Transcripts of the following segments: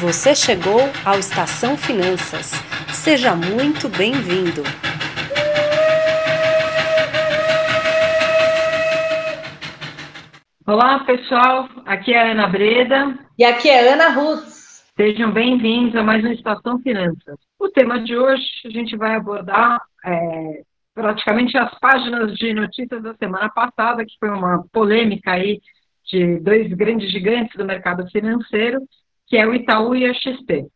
Você chegou ao Estação Finanças. Seja muito bem-vindo. Olá, pessoal. Aqui é a Ana Breda. E aqui é a Ana Ruth. Sejam bem-vindos a mais uma Estação Finanças. O tema de hoje a gente vai abordar é, praticamente as páginas de notícias da semana passada, que foi uma polêmica aí de dois grandes gigantes do mercado financeiro, que é o Itaú e a XP.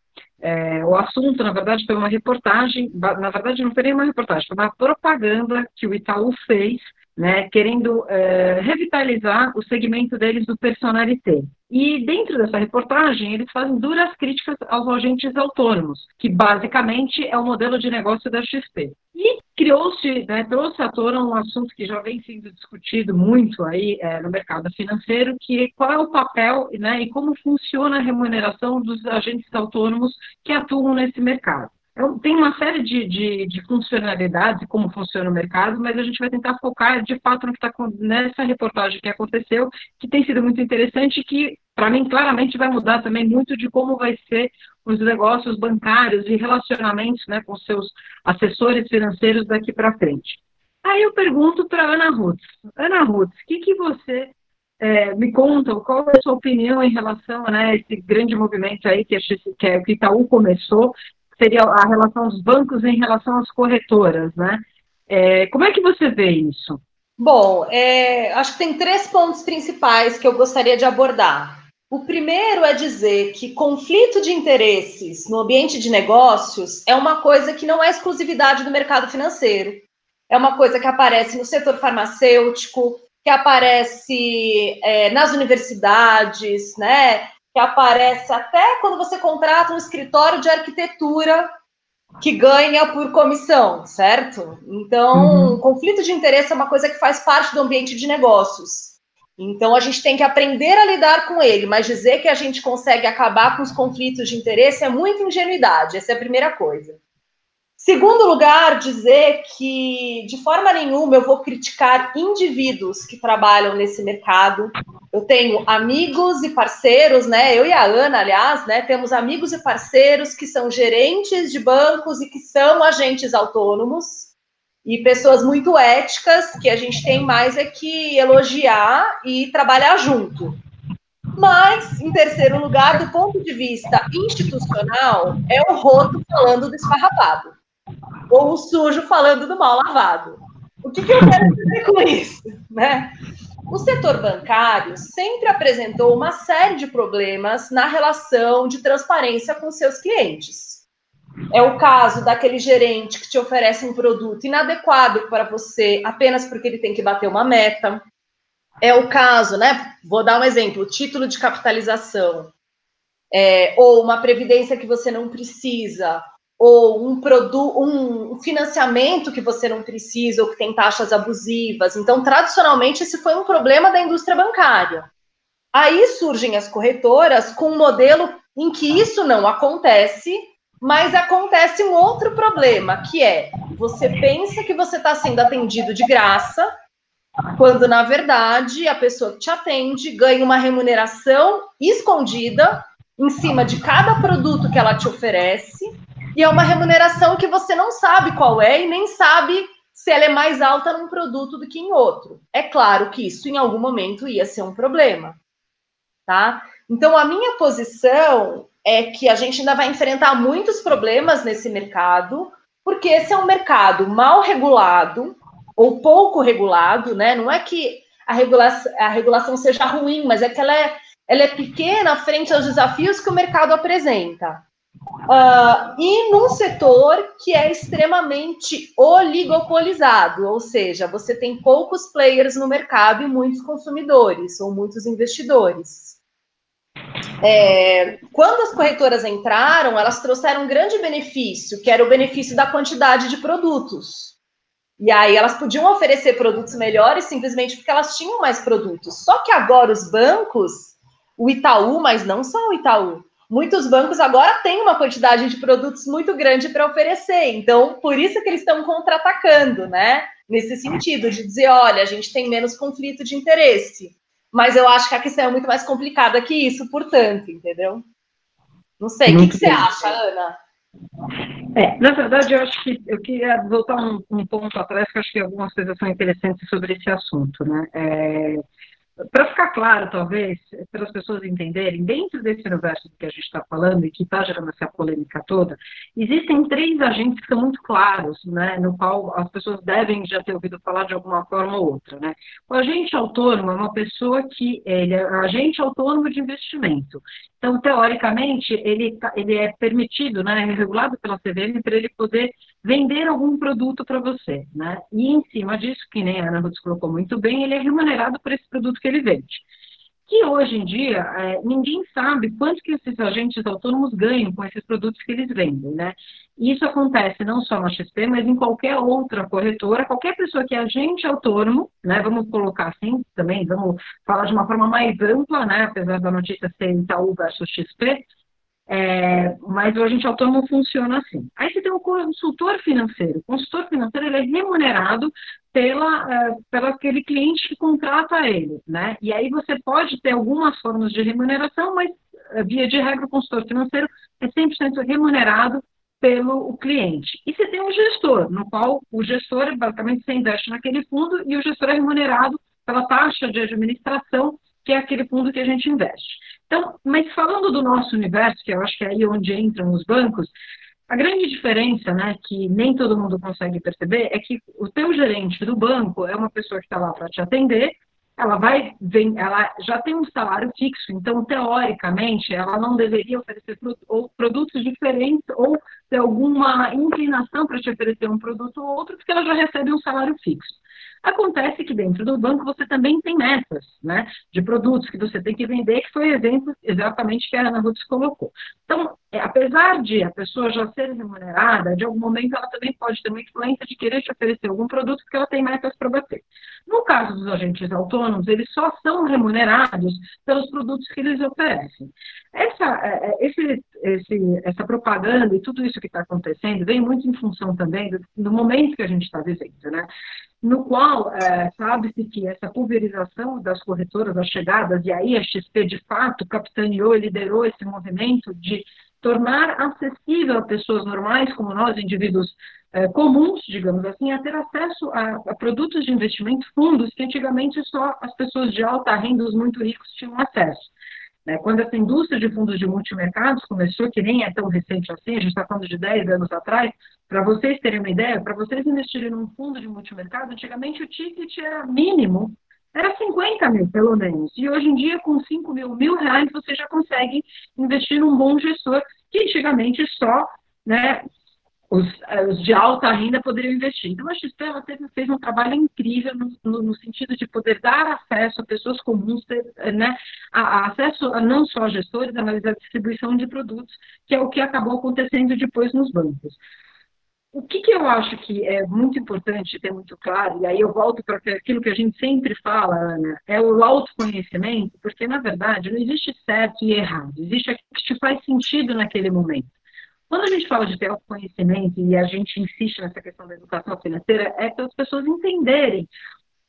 É, o assunto, na verdade, foi uma reportagem, na verdade não foi nem uma reportagem, foi uma propaganda que o Itaú fez, né, querendo é, revitalizar o segmento deles do personalité. E dentro dessa reportagem, eles fazem duras críticas aos agentes autônomos, que basicamente é o modelo de negócio da XP. E criou-se, né, trouxe à tona um assunto que já vem sendo discutido muito aí é, no mercado financeiro, que é qual é o papel né, e como funciona a remuneração dos agentes autônomos que atuam nesse mercado. Então, tem uma série de, de, de, funcionalidades, como funciona o mercado, mas a gente vai tentar focar de fato no que está nessa reportagem que aconteceu, que tem sido muito interessante e que, para mim, claramente vai mudar também muito de como vai ser os negócios bancários e relacionamentos né, com seus assessores financeiros daqui para frente. Aí eu pergunto para Ana Ruth. Ana Ruth, o que, que você é, me conta, qual é a sua opinião em relação né, a esse grande movimento aí que, a, que a Itaú começou seria a relação dos bancos em relação às corretoras, né? É, como é que você vê isso? Bom, é, acho que tem três pontos principais que eu gostaria de abordar. O primeiro é dizer que conflito de interesses no ambiente de negócios é uma coisa que não é exclusividade do mercado financeiro. É uma coisa que aparece no setor farmacêutico, que aparece é, nas universidades, né? que aparece até quando você contrata um escritório de arquitetura que ganha por comissão, certo? Então, uhum. conflito de interesse é uma coisa que faz parte do ambiente de negócios. Então, a gente tem que aprender a lidar com ele, mas dizer que a gente consegue acabar com os conflitos de interesse é muita ingenuidade, essa é a primeira coisa. Segundo lugar, dizer que de forma nenhuma eu vou criticar indivíduos que trabalham nesse mercado. Eu tenho amigos e parceiros, né? Eu e a Ana, aliás, né, temos amigos e parceiros que são gerentes de bancos e que são agentes autônomos e pessoas muito éticas que a gente tem mais é que elogiar e trabalhar junto. Mas, em terceiro lugar, do ponto de vista institucional, é o roto falando do esfarrapado ou o sujo falando do mal lavado. O que, que eu quero dizer com isso? Né? O setor bancário sempre apresentou uma série de problemas na relação de transparência com seus clientes. É o caso daquele gerente que te oferece um produto inadequado para você apenas porque ele tem que bater uma meta. É o caso, né? Vou dar um exemplo: título de capitalização. É, ou uma previdência que você não precisa, ou um produto, um financiamento que você não precisa, ou que tem taxas abusivas. Então, tradicionalmente, esse foi um problema da indústria bancária. Aí surgem as corretoras com um modelo em que isso não acontece, mas acontece um outro problema, que é você pensa que você está sendo atendido de graça, quando na verdade a pessoa que te atende ganha uma remuneração escondida em cima de cada produto que ela te oferece e é uma remuneração que você não sabe qual é e nem sabe se ela é mais alta num produto do que em outro. É claro que isso em algum momento ia ser um problema, tá? Então a minha posição é que a gente ainda vai enfrentar muitos problemas nesse mercado, porque esse é um mercado mal regulado ou pouco regulado, né? Não é que a regulação, a regulação seja ruim, mas é que ela é, ela é pequena frente aos desafios que o mercado apresenta. Uh, e num setor que é extremamente oligopolizado, ou seja, você tem poucos players no mercado e muitos consumidores ou muitos investidores. É, quando as corretoras entraram, elas trouxeram um grande benefício, que era o benefício da quantidade de produtos. E aí elas podiam oferecer produtos melhores simplesmente porque elas tinham mais produtos. Só que agora os bancos, o Itaú, mas não só o Itaú, muitos bancos agora têm uma quantidade de produtos muito grande para oferecer. Então, por isso que eles estão contra-atacando, né? Nesse sentido, de dizer, olha, a gente tem menos conflito de interesse. Mas eu acho que a questão é muito mais complicada que isso, portanto, entendeu? Não sei, o que, que você acha, Ana? É, na verdade, eu acho que eu queria voltar um, um ponto atrás, que eu acho que algumas coisas são interessantes sobre esse assunto, né? É, para ficar claro, talvez, para as pessoas entenderem, dentro desse universo que a gente está falando e que está gerando essa polêmica toda, existem três agentes que são muito claros, né, no qual as pessoas devem já ter ouvido falar de alguma forma ou outra. Né? O agente autônomo é uma pessoa que ele é agente autônomo de investimento. Então, teoricamente, ele, tá, ele é permitido, né, é regulado pela CVM para ele poder vender algum produto para você. Né? E em cima disso, que nem a Ana Ruth colocou muito bem, ele é remunerado por esse produto que ele vende. Que hoje em dia, é, ninguém sabe quanto que esses agentes autônomos ganham com esses produtos que eles vendem, né? Isso acontece não só na XP, mas em qualquer outra corretora, qualquer pessoa que é agente autônomo, né? Vamos colocar assim também, vamos falar de uma forma mais ampla, né? Apesar da notícia ser Itaú versus XP, é, mas o agente autônomo funciona assim. Aí você tem o consultor financeiro. O consultor financeiro ele é remunerado pela, é, pelo aquele cliente que contrata ele, né? E aí você pode ter algumas formas de remuneração, mas é, via de regra o consultor financeiro é 100% remunerado pelo cliente. E você tem um gestor, no qual o gestor, basicamente, você investe naquele fundo e o gestor é remunerado pela taxa de administração, que é aquele fundo que a gente investe. Então, mas falando do nosso universo, que eu acho que é aí onde entram os bancos, a grande diferença, né, que nem todo mundo consegue perceber, é que o teu gerente do banco é uma pessoa que está lá para te atender, ela vai, vem, ela já tem um salário fixo, então teoricamente ela não deveria oferecer produtos diferentes ou ter alguma inclinação para te oferecer um produto ou outro, porque ela já recebe um salário fixo. Acontece que dentro do banco você também tem metas, né, de produtos que você tem que vender, que foi exemplo exatamente que a Ana Ruth colocou. Então, é, apesar de a pessoa já ser remunerada, de algum momento ela também pode ter uma influência de querer te oferecer algum produto porque ela tem metas para bater. No caso dos agentes autônomos, eles só são remunerados pelos produtos que eles oferecem. Essa, é, é, esse, esse, essa propaganda e tudo isso que está acontecendo vem muito em função também do, do momento que a gente está vivendo, né? No qual é, sabe-se que essa pulverização das corretoras, as chegadas, e aí a XP de fato capitaneou e liderou esse movimento de tornar acessível a pessoas normais, como nós, indivíduos é, comuns, digamos assim, a ter acesso a, a, produtos de investimento, fundos, que antigamente só as pessoas de alta renda, os muito ricos, tinham acesso. Né? Quando essa indústria de fundos de multimercados começou, que nem é tão recente assim, a gente está falando de 10 anos atrás, para vocês terem uma ideia, para vocês investirem num fundo de multimercado, antigamente o ticket era mínimo, era 50 mil, pelo menos. E hoje em dia, com 5 mil, mil reais, você já consegue investir num bom gestor, que antigamente só né, os, eh, os, de alta renda poderiam investir. Então, a XP ela teve, fez um trabalho incrível no, no, no, sentido de poder dar acesso a pessoas comuns, ter, eh, né, a, a acesso a não só a gestores, mas a distribuição de produtos, que é o que acabou acontecendo depois nos bancos. O que, que eu acho que é muito importante ter muito claro, e aí eu volto para aquilo que a gente sempre fala, Ana, é o autoconhecimento, porque, na verdade, não existe certo e errado, existe aquilo que te faz sentido naquele momento. Quando a gente fala de ter autoconhecimento e a gente insiste nessa questão da educação financeira, é para as pessoas entenderem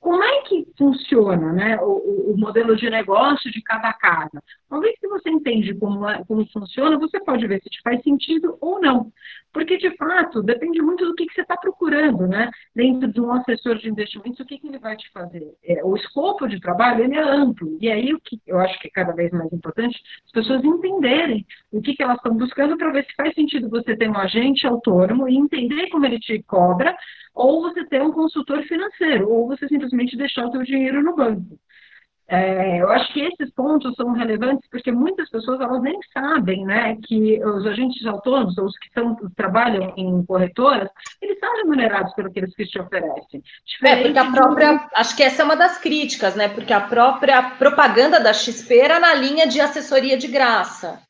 como é que funciona né, o, o, modelo de negócio de cada casa. Uma vez que você entende como, é, como funciona, você pode ver se te faz sentido ou não. Porque, de fato, depende muito do que, que você está procurando, né? Dentro de um assessor de investimentos, o que, que ele vai te fazer? É, o escopo de trabalho ele é amplo. E aí, o que eu acho que é cada vez mais importante, as pessoas entenderem o que, que elas estão buscando para ver se faz sentido você ter um agente autônomo e entender como ele te cobra, ou você ter um consultor financeiro, ou você simplesmente deixar o seu dinheiro no banco. É, eu acho que esses pontos são relevantes porque muitas pessoas elas nem sabem né, que os agentes autônomos, ou os que são, trabalham em corretoras, eles são remunerados pelo que eles te oferecem. É, porque a própria. De... Acho que essa é uma das críticas, né? Porque a própria propaganda da XP era na linha de assessoria de graça.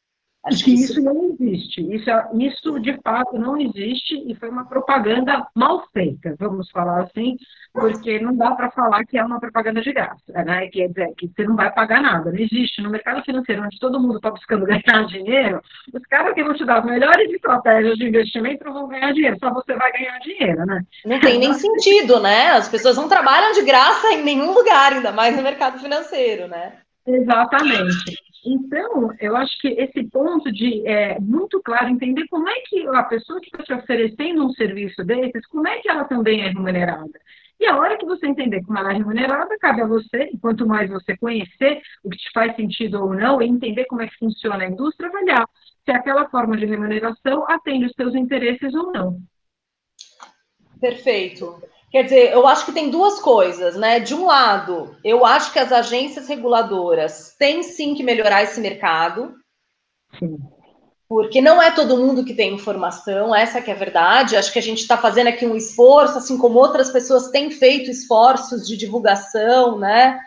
Acho que isso não existe. Isso, isso, de fato, não existe e foi uma propaganda mal feita, vamos falar assim, porque não dá para falar que é uma propaganda de graça, né? Quer dizer, que você não vai pagar nada. Não existe. No mercado financeiro, onde todo mundo está buscando ganhar dinheiro, os caras que vão te dar as melhores estratégias de investimento não vão ganhar dinheiro, só você vai ganhar dinheiro, né? Não tem nem sentido, né? As pessoas não trabalham de graça em nenhum lugar, ainda mais no mercado financeiro, né? Exatamente. Então, eu acho que esse ponto de é, muito claro entender como é que a pessoa que está te oferecendo um serviço desses, como é que ela também é remunerada. E a hora que você entender como ela é remunerada, cabe a você, e quanto mais você conhecer o que te faz sentido ou não, e entender como é que funciona a indústria, avaliar se aquela forma de remuneração atende os seus interesses ou não. Perfeito. Quer dizer, eu acho que tem duas coisas, né? De um lado, eu acho que as agências reguladoras têm sim que melhorar esse mercado. Sim. Porque não é todo mundo que tem informação, essa que é a verdade. Acho que a gente está fazendo aqui um esforço, assim como outras pessoas têm feito esforços de divulgação, né?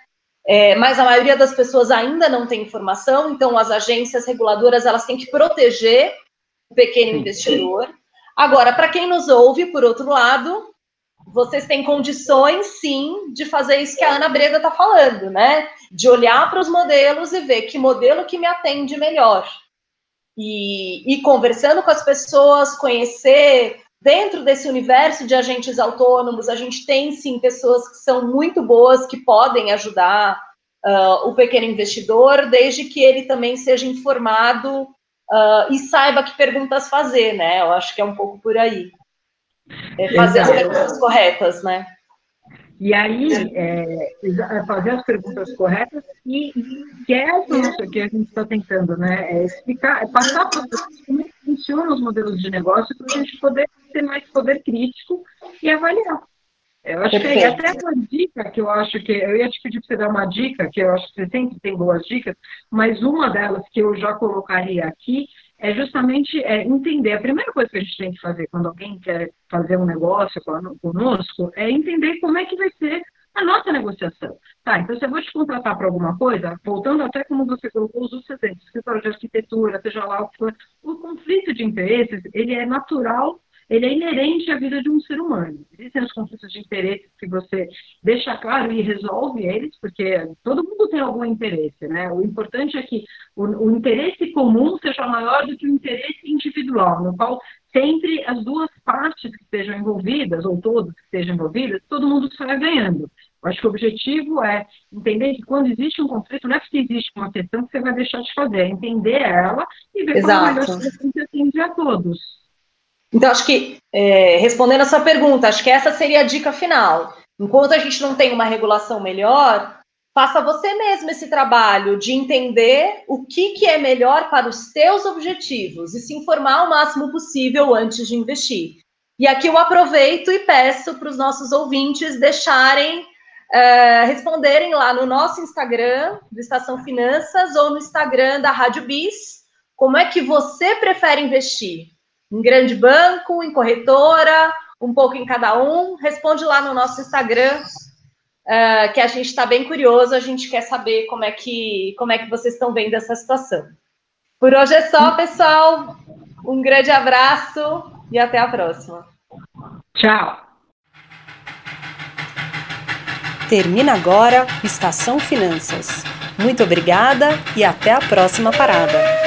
É, mas a maioria das pessoas ainda não tem informação, então as agências reguladoras elas têm que proteger o pequeno investidor. Agora, para quem nos ouve, por outro lado, vocês têm condições, sim, de fazer isso que a Ana Breda está falando, né? De olhar para os modelos e ver que modelo que me atende melhor. E, e conversando com as pessoas, conhecer dentro desse universo de agentes autônomos, a gente tem sim pessoas que são muito boas, que podem ajudar uh, o pequeno investidor, desde que ele também seja informado uh, e saiba que perguntas fazer, né? Eu acho que é um pouco por aí. É fazer Exato. as perguntas corretas, né? E aí, é, é, fazer as perguntas corretas e, e que é isso que a gente está tentando, né? É explicar, é passar para como é funcionam os modelos de negócio para a gente poder ter mais poder crítico e avaliar. Eu acho Perfeito. que até uma dica que eu acho que eu ia te pedir para você dar uma dica, que eu acho que você sempre tem boas dicas, mas uma delas que eu já colocaria aqui é justamente é, entender. A primeira coisa que a gente tem que fazer quando alguém quer fazer um negócio conosco é entender como é que vai ser a nossa negociação. Tá, então se eu vou te contratar para alguma coisa, voltando até como você colocou os exemplos, escritório de arquitetura, seja lá o que for, o conflito de interesses, ele é natural ele é inerente à vida de um ser humano. Existem os conflitos de interesse que você deixa claro e resolve eles, porque todo mundo tem algum interesse, né? O importante é que o, o interesse comum seja maior do que o interesse individual, no qual sempre as duas partes que estejam envolvidas, ou todas que estejam envolvidas, todo mundo sai ganhando. Eu acho que o objetivo é entender que quando existe um conflito, não é porque existe uma questão que você vai deixar de fazer, é entender ela e ver Exato. como a melhor que atende a todos. Então, acho que, é, respondendo a sua pergunta, acho que essa seria a dica final. Enquanto a gente não tem uma regulação melhor, faça você mesmo esse trabalho de entender o que, que é melhor para os teus objetivos e se informar o máximo possível antes de investir. E aqui eu aproveito e peço para os nossos ouvintes deixarem, é, responderem lá no nosso Instagram, do Estação Finanças, ou no Instagram da Rádio Bis, como é que você prefere investir em grande banco, em corretora, um pouco em cada um. Responde lá no nosso Instagram, uh, que a gente está bem curioso, a gente quer saber como é que como é que vocês estão vendo essa situação. Por hoje é só, pessoal. Um grande abraço e até a próxima. Tchau. Termina agora Estação Finanças. Muito obrigada e até a próxima parada.